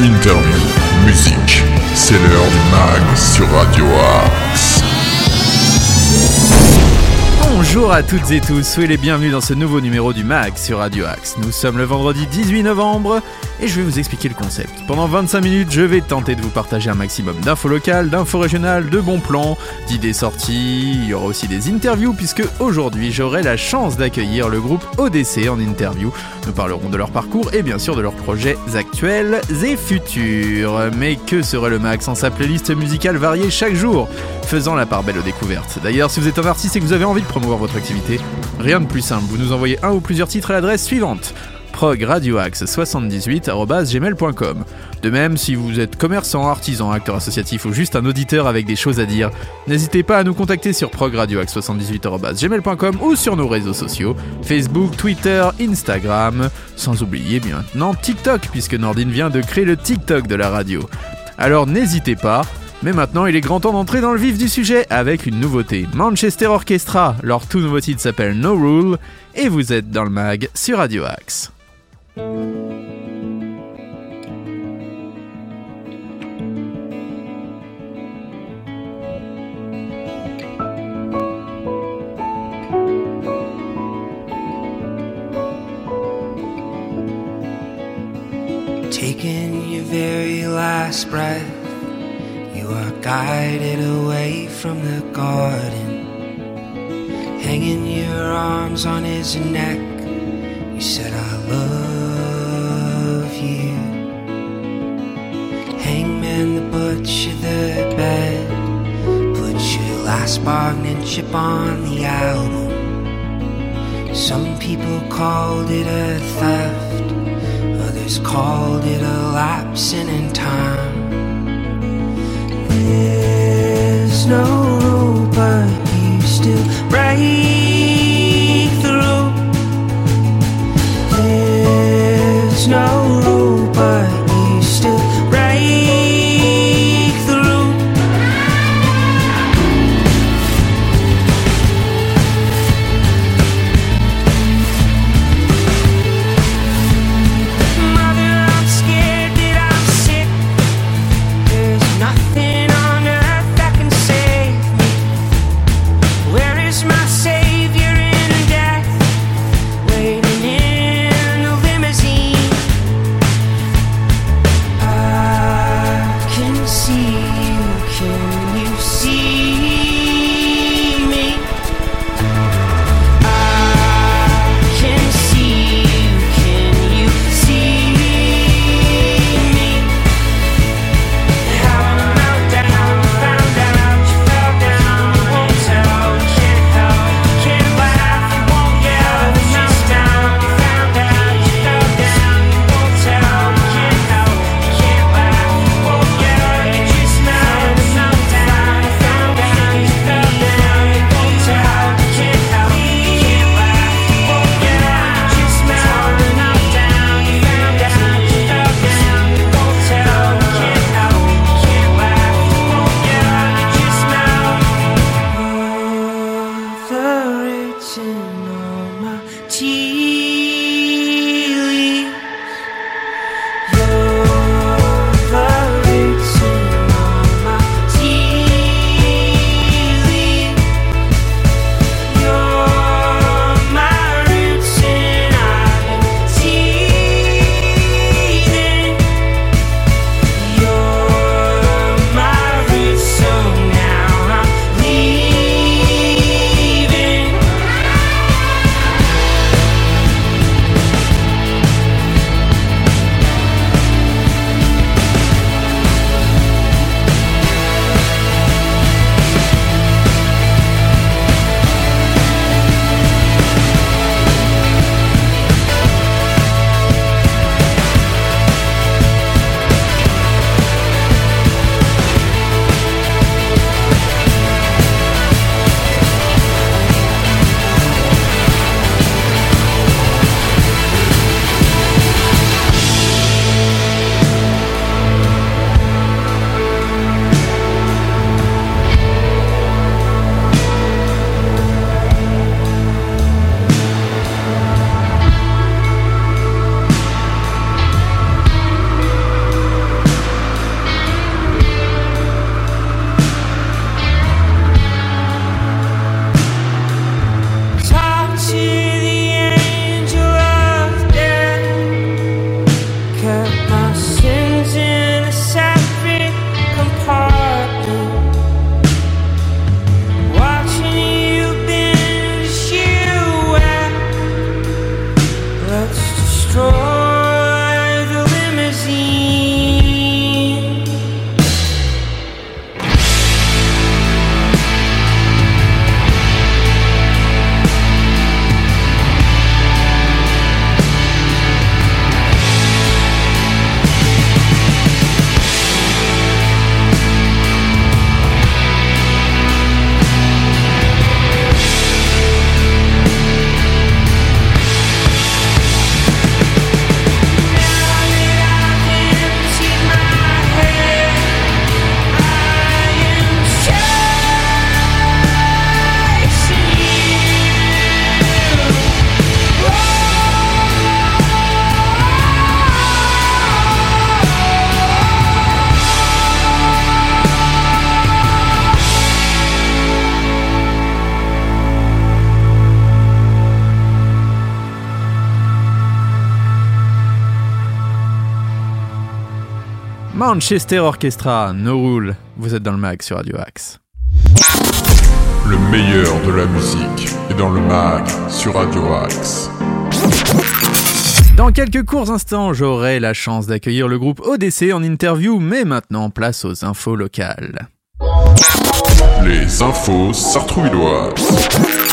interview, musique. C'est l'heure du mag sur Radio Axe. Bonjour à toutes et tous, soyez les bienvenus dans ce nouveau numéro du MAG sur Radio Axe. Nous sommes le vendredi 18 novembre et je vais vous expliquer le concept. Pendant 25 minutes, je vais tenter de vous partager un maximum d'infos locales, d'infos régionales, de bons plans, d'idées sorties. Il y aura aussi des interviews puisque aujourd'hui j'aurai la chance d'accueillir le groupe ODC en interview. Nous parlerons de leur parcours et bien sûr de leurs projets actuels et futurs. Mais que serait le MAG sans sa playlist musicale variée chaque jour faisant la part belle aux découvertes? D'ailleurs, si vous êtes un artiste et que vous avez envie de promouvoir votre activité, rien de plus simple, vous nous envoyez un ou plusieurs titres à l'adresse suivante progradioaxe78.gmail.com De même, si vous êtes commerçant, artisan, acteur associatif ou juste un auditeur avec des choses à dire, n'hésitez pas à nous contacter sur progradioaxe78.gmail.com ou sur nos réseaux sociaux, Facebook, Twitter, Instagram, sans oublier maintenant TikTok, puisque Nordine vient de créer le TikTok de la radio. Alors n'hésitez pas, mais maintenant, il est grand temps d'entrer dans le vif du sujet avec une nouveauté. Manchester Orchestra, leur tout nouveau titre s'appelle No Rule, et vous êtes dans le mag sur Radio Axe. Taking your very last breath, you are guided away from the garden. Hanging your arms on his neck, you said, I love last bargaining chip on the album. Some people called it a theft. Others called it a lapsing in time. There's no rule, but you still break Manchester Orchestra, No Rule. Vous êtes dans le mag sur Radio Axe. Le meilleur de la musique est dans le mag sur Radio Axe. Dans quelques courts instants, j'aurai la chance d'accueillir le groupe ODC en interview, mais maintenant, place aux infos locales. Les infos sartrouvilloises.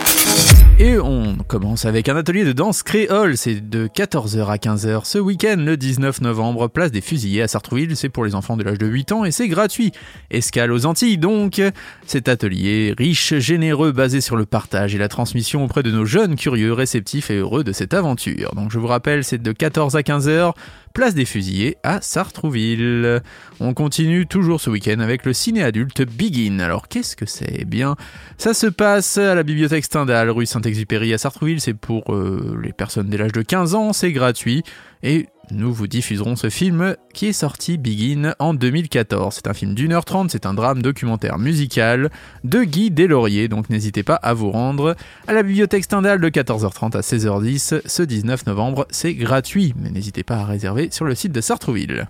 Et on commence avec un atelier de danse créole. C'est de 14h à 15h ce week-end, le 19 novembre, place des Fusillés à Sartrouville. C'est pour les enfants de l'âge de 8 ans et c'est gratuit. Escale aux Antilles donc. Cet atelier riche, généreux, basé sur le partage et la transmission auprès de nos jeunes curieux, réceptifs et heureux de cette aventure. Donc je vous rappelle, c'est de 14 à 15h place des Fusillés à Sartrouville. On continue toujours ce week-end avec le ciné adulte Begin. Alors qu'est-ce que c'est? Eh bien, ça se passe à la bibliothèque Stendhal, rue Saint-Exupéry à Sartrouville. C'est pour euh, les personnes dès l'âge de 15 ans, c'est gratuit. Et nous vous diffuserons ce film qui est sorti Begin en 2014. C'est un film d'une heure trente, c'est un drame documentaire musical de Guy Deslauriers, donc n'hésitez pas à vous rendre à la bibliothèque Stendhal de 14h30 à 16h10 ce 19 novembre. C'est gratuit, mais n'hésitez pas à réserver sur le site de Sartrouville.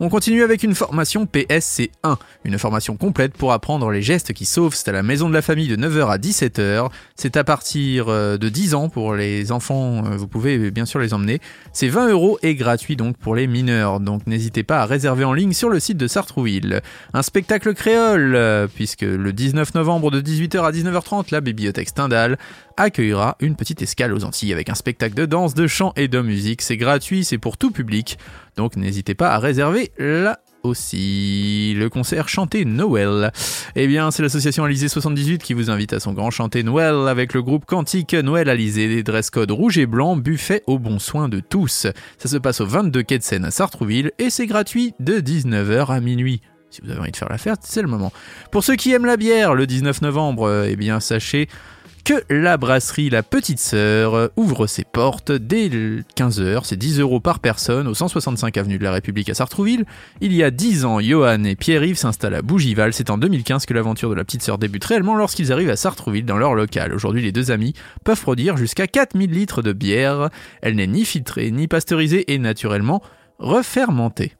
On continue avec une formation PSC1, une formation complète pour apprendre les gestes qui sauvent. C'est à la maison de la famille de 9h à 17h. C'est à partir euh, de 10 ans pour les enfants, euh, vous pouvez bien sûr les emmener. C'est 20 euros et gratuit donc pour les mineurs. Donc n'hésitez pas à réserver en ligne sur le site de Sartrouville. Un spectacle créole, euh, puisque le 19 novembre de 18h à 19h30, la bibliothèque Stendhal accueillera une petite escale aux Antilles avec un spectacle de danse, de chant et de musique. C'est gratuit, c'est pour tout public. Donc n'hésitez pas à réserver là aussi. Le concert Chanter Noël. Eh bien, c'est l'association Alizé 78 qui vous invite à son grand Chanter Noël avec le groupe Quantique Noël Alizé, dress code rouge et blanc, buffet au bon soin de tous. Ça se passe au 22 quai de Seine à Sartrouville et c'est gratuit de 19h à minuit. Si vous avez envie de faire la fête, c'est le moment. Pour ceux qui aiment la bière, le 19 novembre, eh bien, sachez que la brasserie La Petite Sœur ouvre ses portes dès 15h, c'est 10 euros par personne au 165 avenue de la République à Sartrouville. Il y a 10 ans, Johan et Pierre-Yves s'installent à Bougival, c'est en 2015 que l'aventure de La Petite Sœur débute réellement lorsqu'ils arrivent à Sartrouville dans leur local. Aujourd'hui, les deux amis peuvent produire jusqu'à 4000 litres de bière. Elle n'est ni filtrée, ni pasteurisée et naturellement refermentée.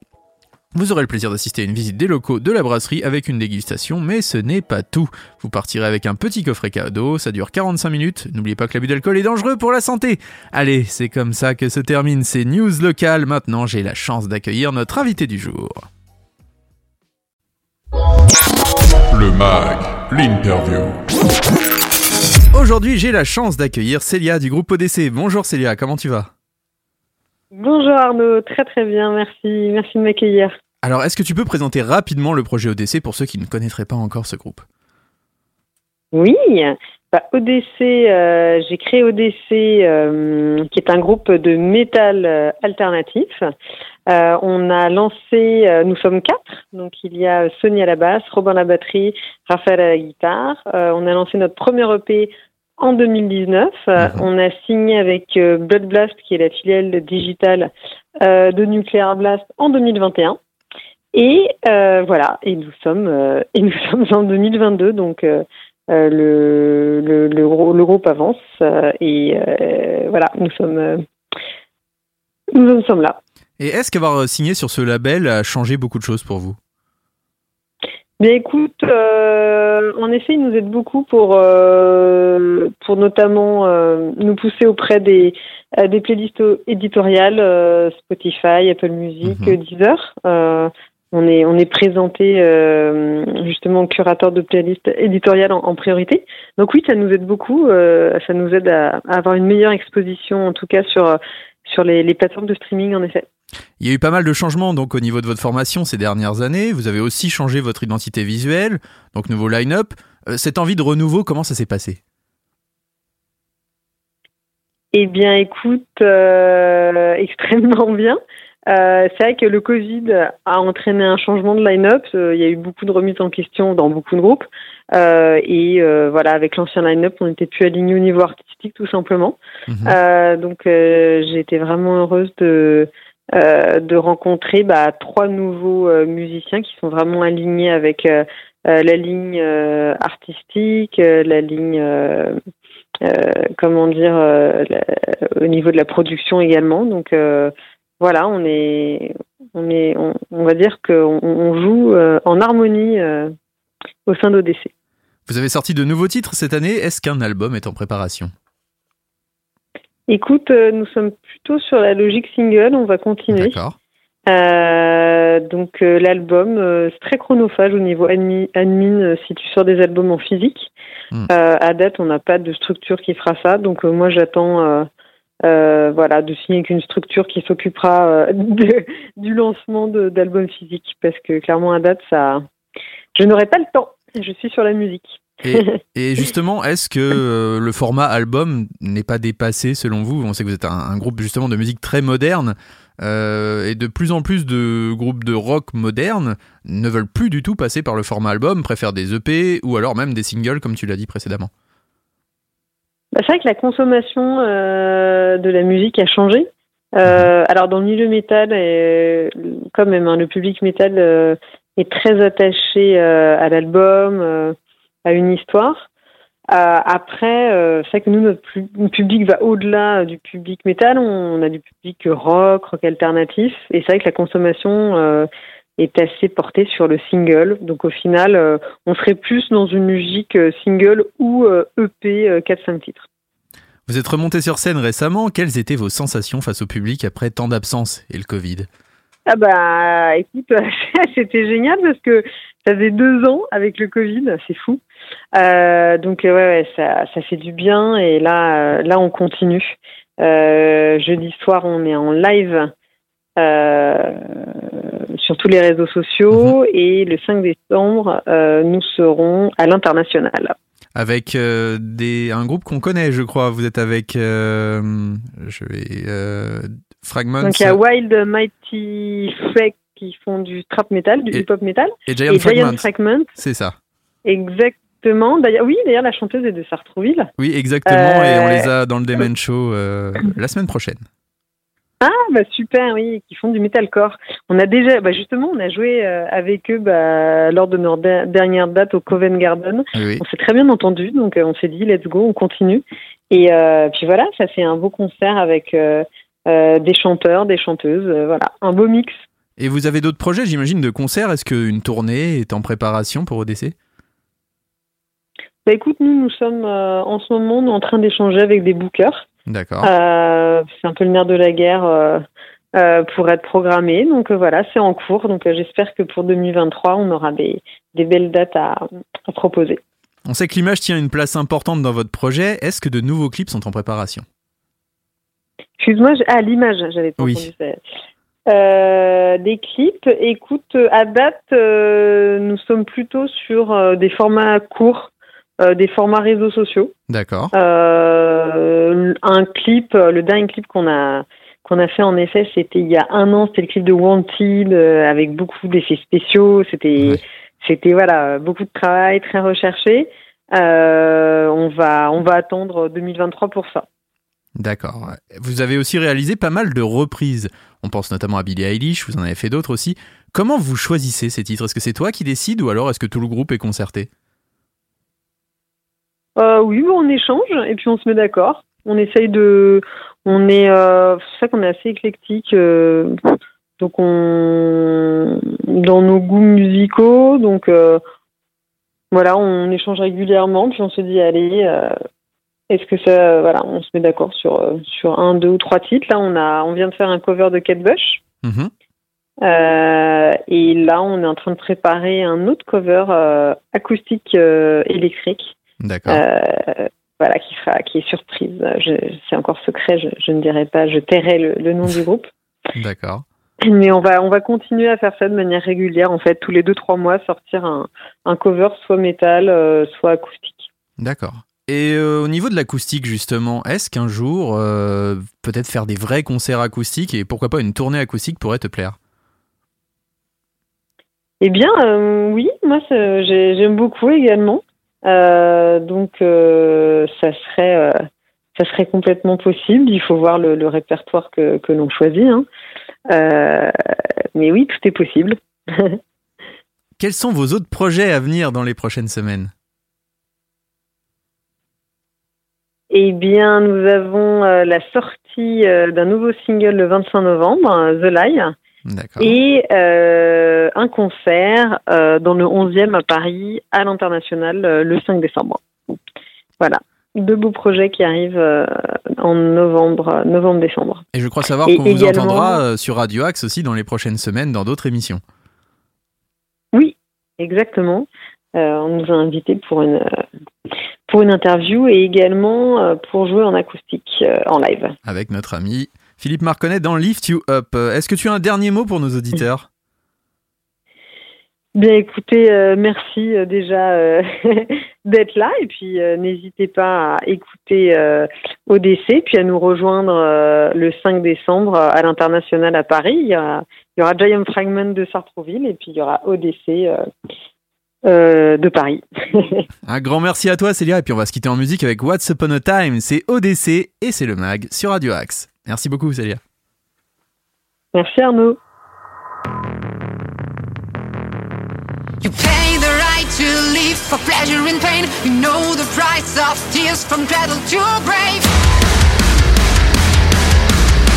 Vous aurez le plaisir d'assister à une visite des locaux de la brasserie avec une dégustation, mais ce n'est pas tout. Vous partirez avec un petit coffret cadeau, ça dure 45 minutes. N'oubliez pas que l'abus d'alcool est dangereux pour la santé. Allez, c'est comme ça que se terminent ces news locales. Maintenant, j'ai la chance d'accueillir notre invité du jour. Le MAG, l'interview. Aujourd'hui, j'ai la chance d'accueillir Célia du groupe ODC. Bonjour Célia, comment tu vas? Bonjour Arnaud, très très bien, merci, merci de m'accueillir. Alors, est-ce que tu peux présenter rapidement le projet ODC pour ceux qui ne connaîtraient pas encore ce groupe? Oui, bah, ODC, euh, j'ai créé ODC, euh, qui est un groupe de métal euh, alternatif. on a lancé, nous sommes quatre, donc il y a Sonia à la basse, Robin à la batterie, Raphaël à la guitare. on a lancé notre premier EP en 2019. Euh, on a signé avec euh, Blood Blast, qui est la filiale digitale euh, de Nuclear Blast, en 2021. Et voilà, et nous sommes et nous sommes en 2022, donc le, le, le, groupe avance et voilà, nous sommes nous en sommes là. Et est-ce qu'avoir signé sur ce label a changé beaucoup de choses pour vous? Bien écoute, euh, en effet, il nous aide beaucoup pour, euh, pour notamment euh, nous pousser auprès des, des playlists éditoriales, Spotify, Apple Music, mhm. Deezer. on est, on est présenté justement curateur de playlists éditoriales en, priorité. Donc oui, ça nous aide beaucoup. ça nous aide à, avoir une meilleure exposition, en tout cas sur, sur les, les plateformes de streaming, en effet. Il y a eu pas mal de changements donc au niveau de votre formation ces dernières années. Vous avez aussi changé votre identité visuelle, donc nouveau line-up. Euh, cette envie de renouveau, comment ça s'est passé? Eh bien, écoute, euh, extrêmement bien. Euh, c'est vrai que le Covid a entraîné un changement de line-up. il y a eu beaucoup de remises en question dans beaucoup de groupes. et voilà, avec l'ancien line-up, on n'était plus aligné au niveau artistique, tout simplement. Mhm. donc, j'ai été vraiment heureuse de euh, de rencontrer bah, trois nouveaux euh, musiciens qui sont vraiment alignés avec euh, la ligne artistique, la ligne, comment dire, au niveau de la production également. Donc voilà, on est on est, on, va dire qu'on on joue en harmonie au sein d'ODC. Vous avez sorti de nouveaux titres cette année. Est-ce qu'un album est en préparation? Écoute, euh, nous sommes plutôt sur la logique single, on va continuer. D'accord. Euh, donc euh, l'album, euh, c'est très chronophage au niveau admi- admin si tu sors des albums en physique. Hmm. À date, on n'a pas de structure qui fera ça, donc moi j'attends voilà, de signer avec une structure qui s'occupera de- du lancement d'albums physiques, parce que clairement à date, ça, je n'aurai pas le temps. Je suis sur la musique. Et, et justement, est-ce que euh, le format album n'est pas dépassé selon vous? On sait que vous êtes un, un groupe justement de musique très moderne. euh, et de plus en plus de groupes de rock modernes ne veulent plus du tout passer par le format album, préfèrent des EP ou alors même des singles comme tu l'as dit précédemment. Bah, c'est vrai que la consommation euh, de la musique a changé. Euh, alors dans le milieu métal, quand même, hein, le public métal euh, est très attaché à l'album, à une histoire. Euh, après, euh, c'est vrai que nous, notre pu- public va au-delà du public métal. On, a du public rock, rock alternatif, et c'est vrai que la consommation euh, est assez portée sur le single. Donc au final, on serait plus dans une musique single ou EP euh, 4-5 titres. Vous êtes remonté sur scène récemment. Quelles étaient vos sensations face au public après tant d'absence et le Covid? Ah bah écoute, c'était génial parce que ça faisait deux ans avec le Covid, c'est fou. Euh, donc euh, ouais, ouais, ça, ça fait du bien et là, euh, là on continue. Euh, jeudi soir, on est en live euh, sur tous les réseaux sociaux et le 5 décembre, euh, nous serons à l'international. Avec euh, des, un groupe qu'on connaît, je crois. Vous êtes avec euh, je vais, euh, Fragments Donc il y a Wild Mighty Freak qui font du trap metal, du Et- hip hop metal, et Giant et Fragments. Fragment C'est ça. Exactement. D'ailleurs, oui, d'ailleurs, la chanteuse est de Sartrouville. Oui, exactement. Et on Euh, les a dans le Demen Show euh, la semaine prochaine. Ah, bah super, oui, qui font du metalcore. On a déjà, bah justement, on a joué euh, avec eux bah, lors de notre der- dernière date au Covent Garden. Oui. On s'est très bien entendu, donc on s'est dit, let's go, on continue. Et euh, puis voilà, ça fait un beau concert avec des chanteurs, des chanteuses, euh, voilà, un beau mix. Et vous avez d'autres projets, j'imagine, de concerts? Est-ce qu'une tournée est en préparation pour ODC Bah écoute, nous, nous sommes euh, en ce moment en train d'échanger avec des bookers. D'accord. Euh, c'est un peu le nerf de la guerre euh, euh, pour être programmé. Donc euh, voilà, c'est en cours. Donc euh, j'espère que pour 2023, on aura des, des belles dates à, à proposer. On sait que l'image tient une place importante dans votre projet. Est-ce que de nouveaux clips sont en préparation? Excuse-moi, j'ai- ah l'image, j'avais pas Oui. entendu ça. Euh, des clips, écoute, à date, euh, nous sommes plutôt sur euh, des formats courts, euh, des formats réseaux sociaux. D'accord. Euh, un clip, euh, le dernier clip qu'on a qu'on a fait en effet, c'était il y a un an, c'était le clip de Wanted euh, avec beaucoup d'effets spéciaux. C'était c'était voilà beaucoup de travail, très recherché. Euh, on va on va attendre 2023 pour ça. D'accord. Vous avez aussi réalisé pas mal de reprises. On pense notamment à Billie Eilish, vous en avez fait d'autres aussi. Comment vous choisissez ces titres? Est-ce que c'est toi qui décides ou alors est-ce que tout le groupe est concerté? Euh, oui, on échange et puis on se met d'accord. On essaye de, on est, euh, ça qu'on est assez éclectique. euh, donc on, dans nos goûts musicaux, donc voilà, on échange régulièrement puis on se dit allez, est-ce que ça, voilà, on se met d'accord sur euh, sur un, deux ou trois titres? Là, on a, on vient de faire un cover de Kate Bush. Mhm. Euh, et là, on est en train de préparer un autre cover euh, acoustique euh, électrique. D'accord. Voilà, qui sera, qui est surprise. C'est encore secret, je, je ne dirai pas, je tairai le, le nom du groupe. D'accord. Mais on va, on va continuer à faire ça de manière régulière, en fait, tous les deux trois mois, sortir un, un cover soit métal, soit acoustique. D'accord. Et euh, au niveau de l'acoustique, justement, est-ce qu'un jour, euh, peut-être faire des vrais concerts acoustiques et pourquoi pas une tournée acoustique pourrait te plaire? Eh bien, euh, oui, moi, j'aime beaucoup également. Donc, ça serait, ça serait complètement possible. Il faut voir le, le répertoire que, que l'on choisit. hein. Mais oui, tout est possible. Quels sont vos autres projets à venir dans les prochaines semaines? Eh bien, nous avons euh, la sortie euh, d'un nouveau single le 25 novembre, euh, The Lie, et euh, un concert dans le 11e à Paris, à l'international, le 5 décembre. Voilà. Deux beaux projets qui arrivent en novembre, novembre-décembre. Et je crois savoir qu'on vous également- entendra sur Radio Axe aussi dans les prochaines semaines dans d'autres émissions. Oui, exactement. On nous a invités pour une, pour une interview et également euh, pour jouer en acoustique, euh, en live. avec notre ami Philippe Marconnet dans Lift You Up. Euh, Est-ce que tu as un dernier mot pour nos auditeurs? Bien écoutez, euh, merci euh, déjà euh, d'être là et puis n'hésitez pas à écouter ODC puis à nous rejoindre le 5 décembre à l'international à Paris. Il y, aura, il y aura Giant Fragment de Sartrouville et puis il y aura ODC euh, de Paris. Un grand merci à toi Célia et puis on va se quitter en musique avec What's Upon a Time, c'est ODC et c'est le mag sur Radio Axe. Merci beaucoup Célia. merci Arnaud. You pay the right to live for pleasure and pain. You know the price of tears from cradle to grave.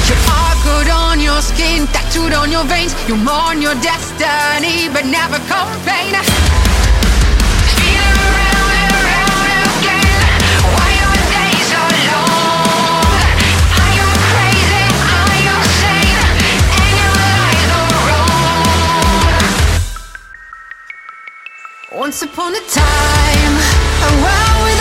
You are good on your skin, tattooed on your veins. You mourn your destiny, but never complain. Once upon a time, a world without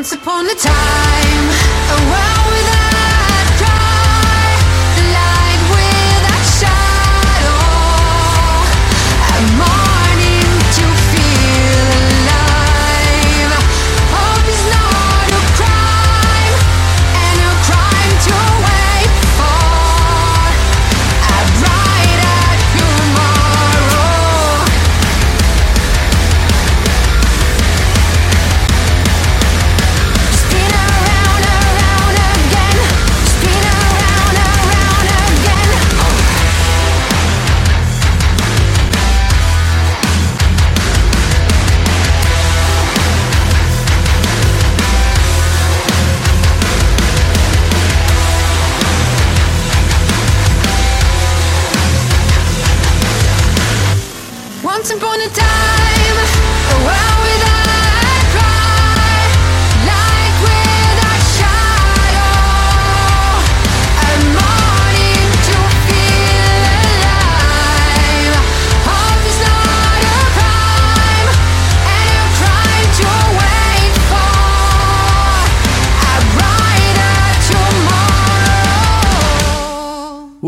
Once upon a time, a world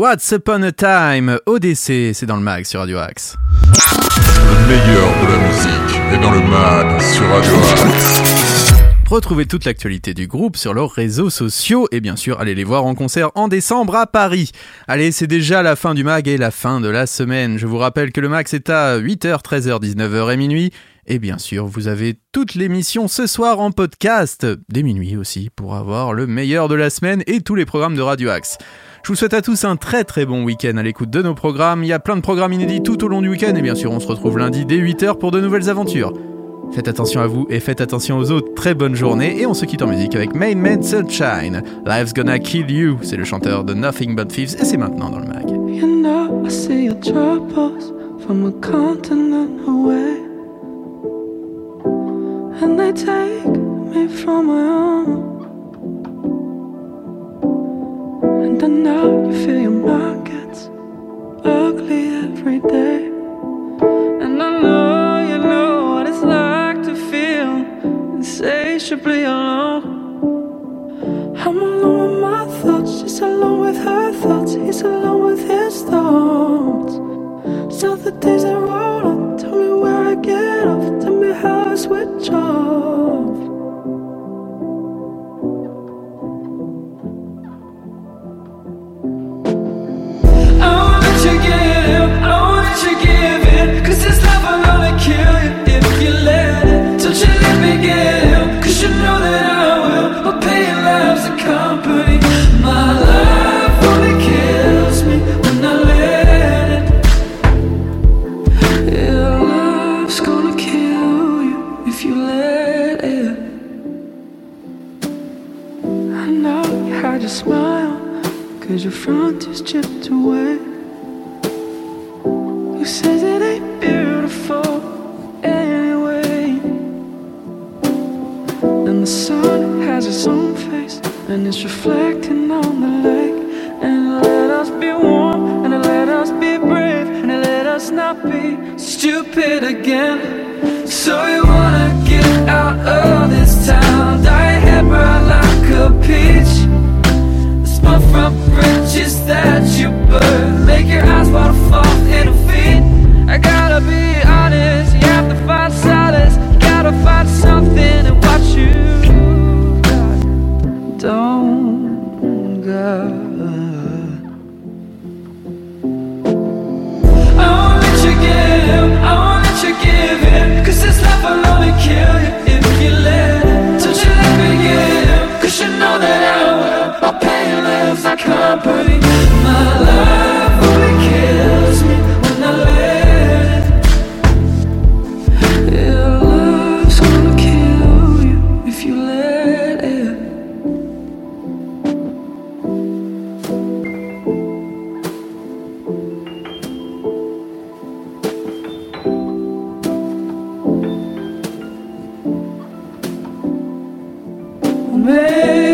What's Upon a Time, ODC, c'est dans le mag sur Radio Axe. Le meilleur de la musique est dans le mag sur Radio Axe. Retrouvez toute l'actualité du groupe sur leurs réseaux sociaux et bien sûr allez les voir en concert en décembre à Paris. Allez, c'est déjà la fin du mag et la fin de la semaine. Je vous rappelle que le mag c'est à 8h, 13h, 19h et minuit. Et bien sûr, vous avez toute l'émission ce soir en podcast, dès minuit aussi, pour avoir le meilleur de la semaine et tous les programmes de Radio Axe. Je vous souhaite à tous un très très bon week-end à l'écoute de nos programmes. Il y a plein de programmes inédits tout au long du week-end et bien sûr on se retrouve lundi dès 8h pour de nouvelles aventures. Faites attention à vous et faites attention aux autres. Très bonne journée et on se quitte en musique avec Main Man Sunshine. Life's Gonna Kill You, c'est le chanteur de Nothing But Thieves et c'est maintenant dans le mag. You know, I see your troubles from a continent away. And they take me from my. And I know you feel your mind gets ugly every day. And I know you know what it's like to feel insatiably alone. I'm alone with my thoughts, she's alone with her thoughts, he's alone with his thoughts. So the days that roll on, tell me where I get off, tell me how I switch off. make